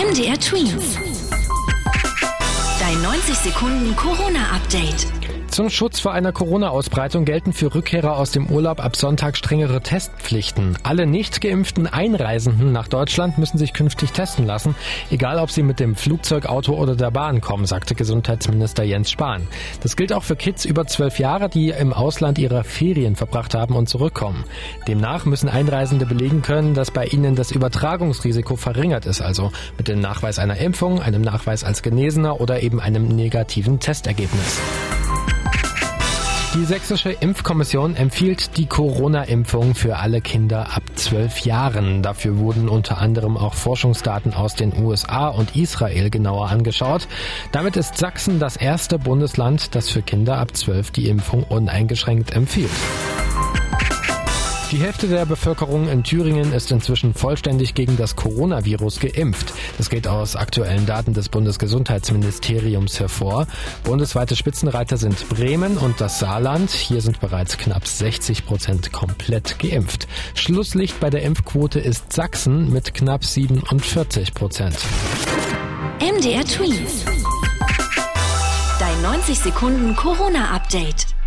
MDR Twins. Dein 90 Sekunden Corona-Update. Zum Schutz vor einer Corona-Ausbreitung gelten für Rückkehrer aus dem Urlaub ab Sonntag strengere Testpflichten. Alle nicht geimpften Einreisenden nach Deutschland müssen sich künftig testen lassen, egal ob sie mit dem Flugzeug, Auto oder der Bahn kommen, sagte Gesundheitsminister Jens Spahn. Das gilt auch für Kids über zwölf Jahre, die im Ausland ihre Ferien verbracht haben und zurückkommen. Demnach müssen Einreisende belegen können, dass bei ihnen das Übertragungsrisiko verringert ist, also mit dem Nachweis einer Impfung, einem Nachweis als Genesener oder eben einem negativen Testergebnis. Die Sächsische Impfkommission empfiehlt die Corona-Impfung für alle Kinder ab zwölf Jahren. Dafür wurden unter anderem auch Forschungsdaten aus den USA und Israel genauer angeschaut. Damit ist Sachsen das erste Bundesland, das für Kinder ab zwölf die Impfung uneingeschränkt empfiehlt. Die Hälfte der Bevölkerung in Thüringen ist inzwischen vollständig gegen das Coronavirus geimpft. Das geht aus aktuellen Daten des Bundesgesundheitsministeriums hervor. Bundesweite Spitzenreiter sind Bremen und das Saarland. Hier sind bereits knapp 60 Prozent komplett geimpft. Schlusslicht bei der Impfquote ist Sachsen mit knapp 47 Prozent. MDR Twins. Dein 90 Sekunden Corona-Update.